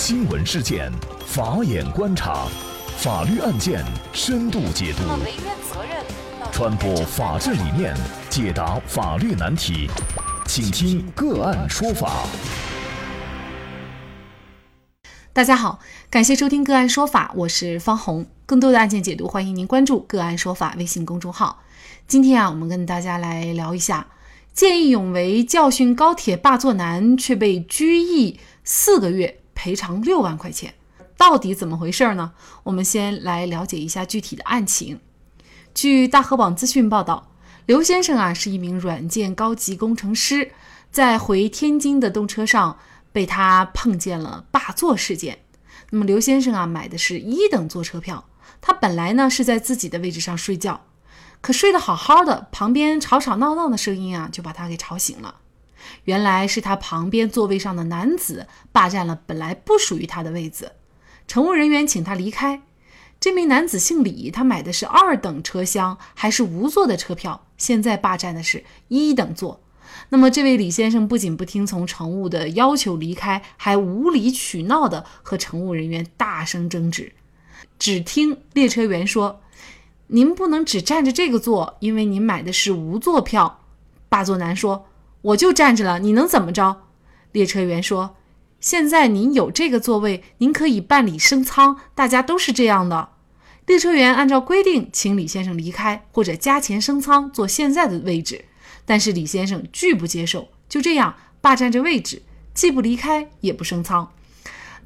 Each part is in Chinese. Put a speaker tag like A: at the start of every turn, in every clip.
A: 新闻事件，法眼观察，法律案件深度解读，传播法治理念，解答法律难题，请听个案说法。
B: 大家好，感谢收听个案说法，我是方红。更多的案件解读，欢迎您关注个案说法微信公众号。今天啊，我们跟大家来聊一下。见义勇为教训高铁霸座男，却被拘役四个月，赔偿六万块钱，到底怎么回事呢？我们先来了解一下具体的案情。据大河网资讯报道，刘先生啊是一名软件高级工程师，在回天津的动车上被他碰见了霸座事件。那么刘先生啊买的是一等座车票，他本来呢是在自己的位置上睡觉。可睡得好好的，旁边吵吵闹闹的声音啊，就把他给吵醒了。原来是他旁边座位上的男子霸占了本来不属于他的位子，乘务人员请他离开。这名男子姓李，他买的是二等车厢，还是无座的车票，现在霸占的是一等座。那么这位李先生不仅不听从乘务的要求离开，还无理取闹的和乘务人员大声争执。只听列车员说。您不能只占着这个座，因为您买的是无座票。霸座男说：“我就站着了，你能怎么着？”列车员说：“现在您有这个座位，您可以办理升舱，大家都是这样的。”列车员按照规定请李先生离开，或者加钱升舱坐现在的位置，但是李先生拒不接受，就这样霸占着位置，既不离开，也不升舱。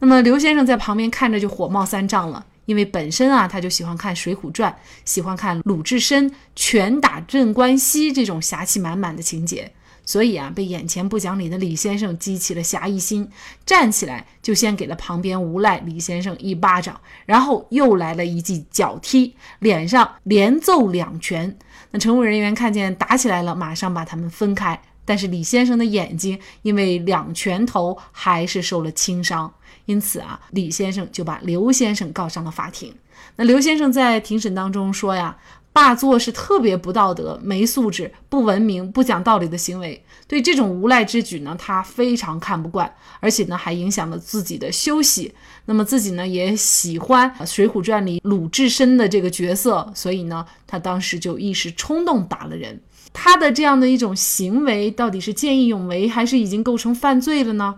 B: 那么刘先生在旁边看着就火冒三丈了。因为本身啊，他就喜欢看《水浒传》，喜欢看鲁智深拳打镇关西这种侠气满满的情节，所以啊，被眼前不讲理的李先生激起了侠义心，站起来就先给了旁边无赖李先生一巴掌，然后又来了一记脚踢，脸上连揍两拳。那乘务人员看见打起来了，马上把他们分开。但是李先生的眼睛因为两拳头还是受了轻伤，因此啊，李先生就把刘先生告上了法庭。那刘先生在庭审当中说呀，霸座是特别不道德、没素质、不文明、不讲道理的行为，对这种无赖之举呢，他非常看不惯，而且呢，还影响了自己的休息。那么自己呢，也喜欢《水浒传》里鲁智深的这个角色，所以呢，他当时就一时冲动打了人。他的这样的一种行为，到底是见义勇为，还是已经构成犯罪了呢？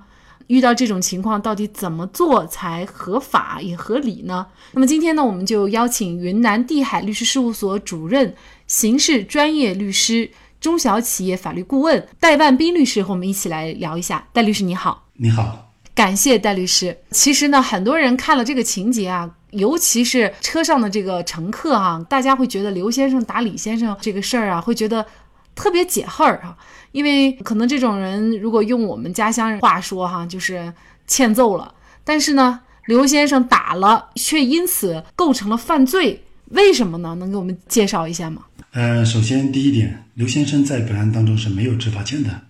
B: 遇到这种情况，到底怎么做才合法也合理呢？那么今天呢，我们就邀请云南地海律师事务所主任、刑事专业律师、中小企业法律顾问戴万斌律师和我们一起来聊一下。戴律师你好，
C: 你好，
B: 感谢戴律师。其实呢，很多人看了这个情节啊，尤其是车上的这个乘客哈，大家会觉得刘先生打李先生这个事儿啊，会觉得。特别解恨儿哈，因为可能这种人如果用我们家乡人话说哈，就是欠揍了。但是呢，刘先生打了，却因此构成了犯罪，为什么呢？能给我们介绍一下吗？
C: 呃，首先第一点，刘先生在本案当中是没有执法权的。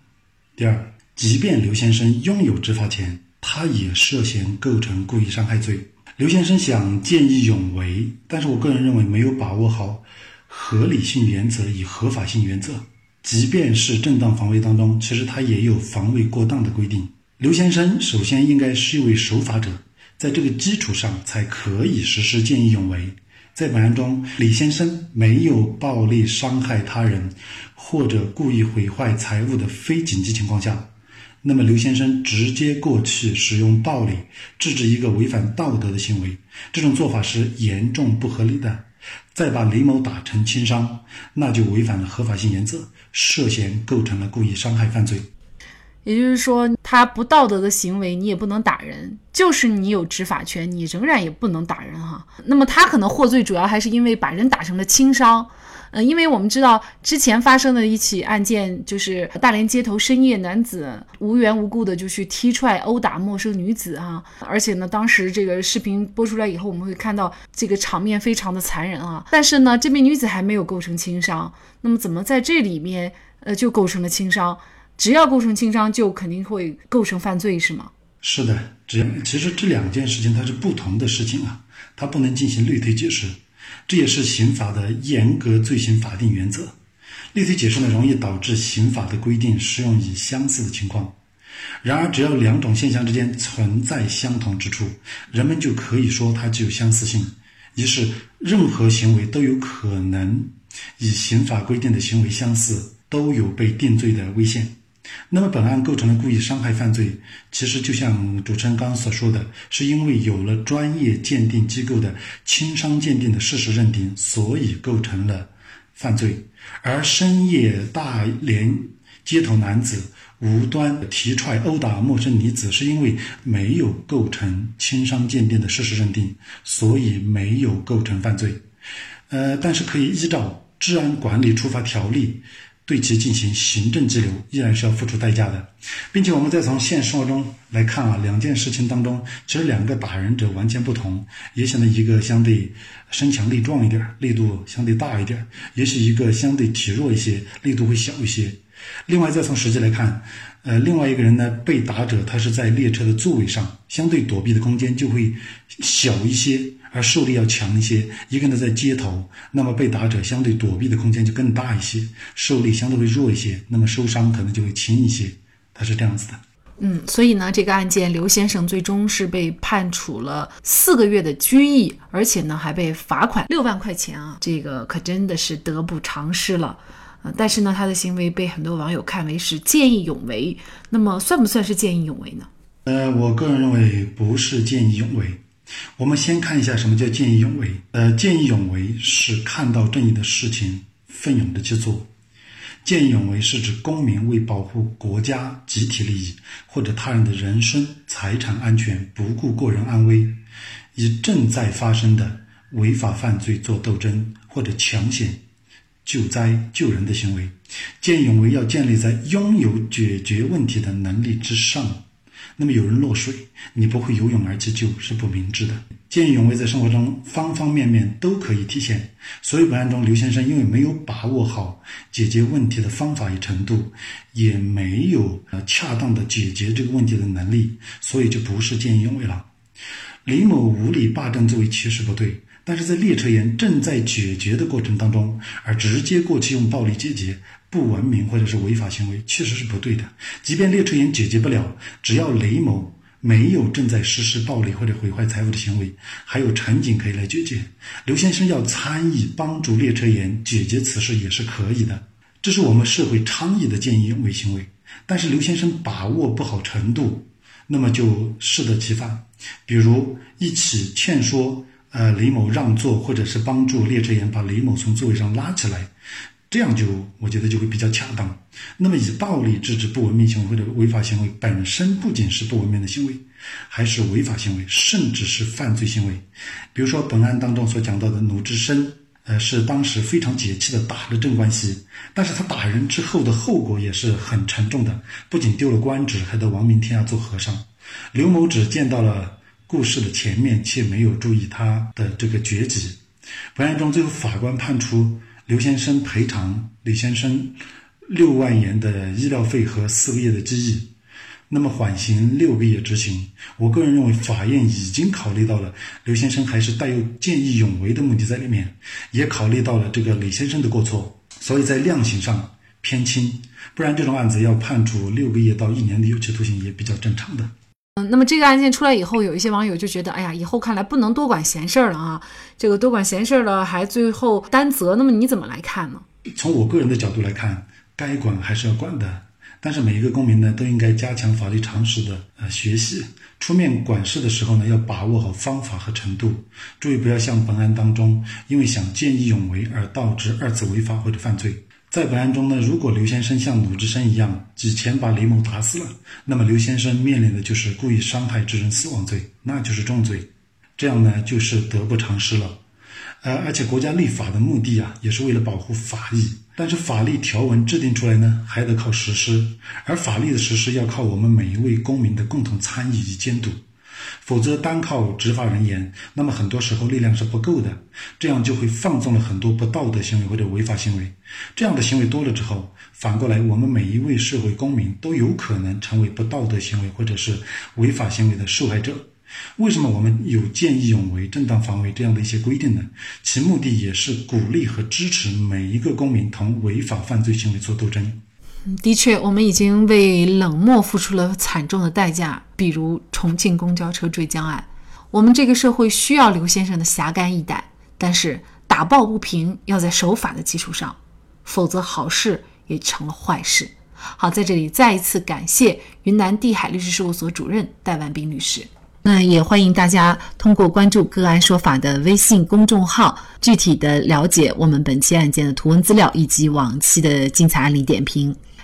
C: 第二，即便刘先生拥有执法权，他也涉嫌构成故意伤害罪。刘先生想见义勇为，但是我个人认为没有把握好合理性原则与合法性原则。即便是正当防卫当中，其实他也有防卫过当的规定。刘先生首先应该是一位守法者，在这个基础上才可以实施见义勇为。在本案中，李先生没有暴力伤害他人或者故意毁坏财物的非紧急情况下，那么刘先生直接过去使用暴力制止一个违反道德的行为，这种做法是严重不合理的。再把李某打成轻伤，那就违反了合法性原则，涉嫌构成了故意伤害犯罪。
B: 也就是说，他不道德的行为，你也不能打人；就是你有执法权，你仍然也不能打人哈。那么他可能获罪，主要还是因为把人打成了轻伤。嗯，因为我们知道之前发生的一起案件，就是大连街头深夜男子无缘无故的就去踢踹殴打陌生女子啊，而且呢，当时这个视频播出来以后，我们会看到这个场面非常的残忍啊。但是呢，这名女子还没有构成轻伤，那么怎么在这里面呃就构成了轻伤？只要构成轻伤，就肯定会构成犯罪是吗？
C: 是的，只要其实这两件事情它是不同的事情啊，它不能进行类推解释。这也是刑法的严格罪行法定原则。类推解释呢，容易导致刑法的规定适用于相似的情况。然而，只要两种现象之间存在相同之处，人们就可以说它具有相似性。于是，任何行为都有可能与刑法规定的行为相似，都有被定罪的危险。那么，本案构成了故意伤害犯罪，其实就像主持人刚刚所说的，是因为有了专业鉴定机构的轻伤鉴定的事实认定，所以构成了犯罪。而深夜大连街头男子无端提踹殴打陌生女子，是因为没有构成轻伤鉴定的事实认定，所以没有构成犯罪。呃，但是可以依照《治安管理处罚条例》。对其进行行政拘留，依然是要付出代价的，并且我们再从现实生活中来看啊，两件事情当中，其实两个打人者完全不同，也显得一个相对身强力壮一点，力度相对大一点，也许一个相对体弱一些，力度会小一些。另外，再从实际来看，呃，另外一个人呢，被打者他是在列车的座位上，相对躲避的空间就会小一些。而受力要强一些，一个呢在街头，那么被打者相对躲避的空间就更大一些，受力相对会弱一些，那么受伤可能就会轻一些，它是这样子的。
B: 嗯，所以呢，这个案件刘先生最终是被判处了四个月的拘役，而且呢还被罚款六万块钱啊，这个可真的是得不偿失了。呃，但是呢，他的行为被很多网友看为是见义勇为，那么算不算是见义勇为呢？
C: 呃，我个人认为不是见义勇为。我们先看一下什么叫见义勇为。呃，见义勇为是看到正义的事情，奋勇的去做。见义勇为是指公民为保护国家集体利益或者他人的人身财产安全，不顾个人安危，以正在发生的违法犯罪做斗争或者抢险、救灾救人的行为。见义勇为要建立在拥有解决问题的能力之上。那么有人落水，你不会游泳而去救，是不明智的。见义勇为在生活中方方面面都可以体现。所以本案中，刘先生因为没有把握好解决问题的方法与程度，也没有呃恰当的解决这个问题的能力，所以就不是见义勇为了。李某无理霸占座位其实不对，但是在列车员正在解决的过程当中，而直接过去用暴力解决。不文明或者是违法行为，确实是不对的。即便列车员解决不了，只要雷某没有正在实施暴力或者毁坏财物的行为，还有乘警可以来解决。刘先生要参与帮助列车员解决此事也是可以的，这是我们社会倡议的见义勇为行为。但是刘先生把握不好程度，那么就适得其反。比如一起劝说呃雷某让座，或者是帮助列车员把雷某从座位上拉起来。这样就我觉得就会比较恰当。那么以暴力制止不文明行为或者违法行为本身不仅是不文明的行为，还是违法行为，甚至是犯罪行为。比如说本案当中所讲到的鲁智深，呃，是当时非常解气的打了镇关西，但是他打人之后的后果也是很沉重的，不仅丢了官职，还得亡命天涯做和尚。刘某只见到了故事的前面，却没有注意他的这个绝迹。本案中最后法官判处。刘先生赔偿李先生六万元的医疗费和四个月的拘役，那么缓刑六个月执行。我个人认为，法院已经考虑到了刘先生还是带有见义勇为的目的在里面，也考虑到了这个李先生的过错，所以在量刑上偏轻。不然，这种案子要判处六个月到一年的有期徒刑也比较正常的。
B: 那么这个案件出来以后，有一些网友就觉得，哎呀，以后看来不能多管闲事儿了啊！这个多管闲事儿了，还最后担责，那么你怎么来看呢？
C: 从我个人的角度来看，该管还是要管的，但是每一个公民呢，都应该加强法律常识的呃学习，出面管事的时候呢，要把握好方法和程度，注意不要像本案当中，因为想见义勇为而导致二次违法或者犯罪。在本案中呢，如果刘先生像鲁智深一样几拳把李某打死了，那么刘先生面临的就是故意伤害致人死亡罪，那就是重罪，这样呢就是得不偿失了。呃，而且国家立法的目的啊，也是为了保护法益，但是法律条文制定出来呢，还得靠实施，而法律的实施要靠我们每一位公民的共同参与与监督。否则，单靠执法人员，那么很多时候力量是不够的，这样就会放纵了很多不道德行为或者违法行为。这样的行为多了之后，反过来，我们每一位社会公民都有可能成为不道德行为或者是违法行为的受害者。为什么我们有见义勇为、正当防卫这样的一些规定呢？其目的也是鼓励和支持每一个公民同违法犯罪行为做斗争。
B: 的确，我们已经为冷漠付出了惨重的代价，比如重庆公交车坠江案。我们这个社会需要刘先生的侠肝义胆，但是打抱不平要在守法的基础上，否则好事也成了坏事。好，在这里再一次感谢云南地海律师事务所主任戴万斌律师。那也欢迎大家通过关注“个案说法”的微信公众号，具体的了解我们本期案件的图文资料以及往期的精彩案例点评。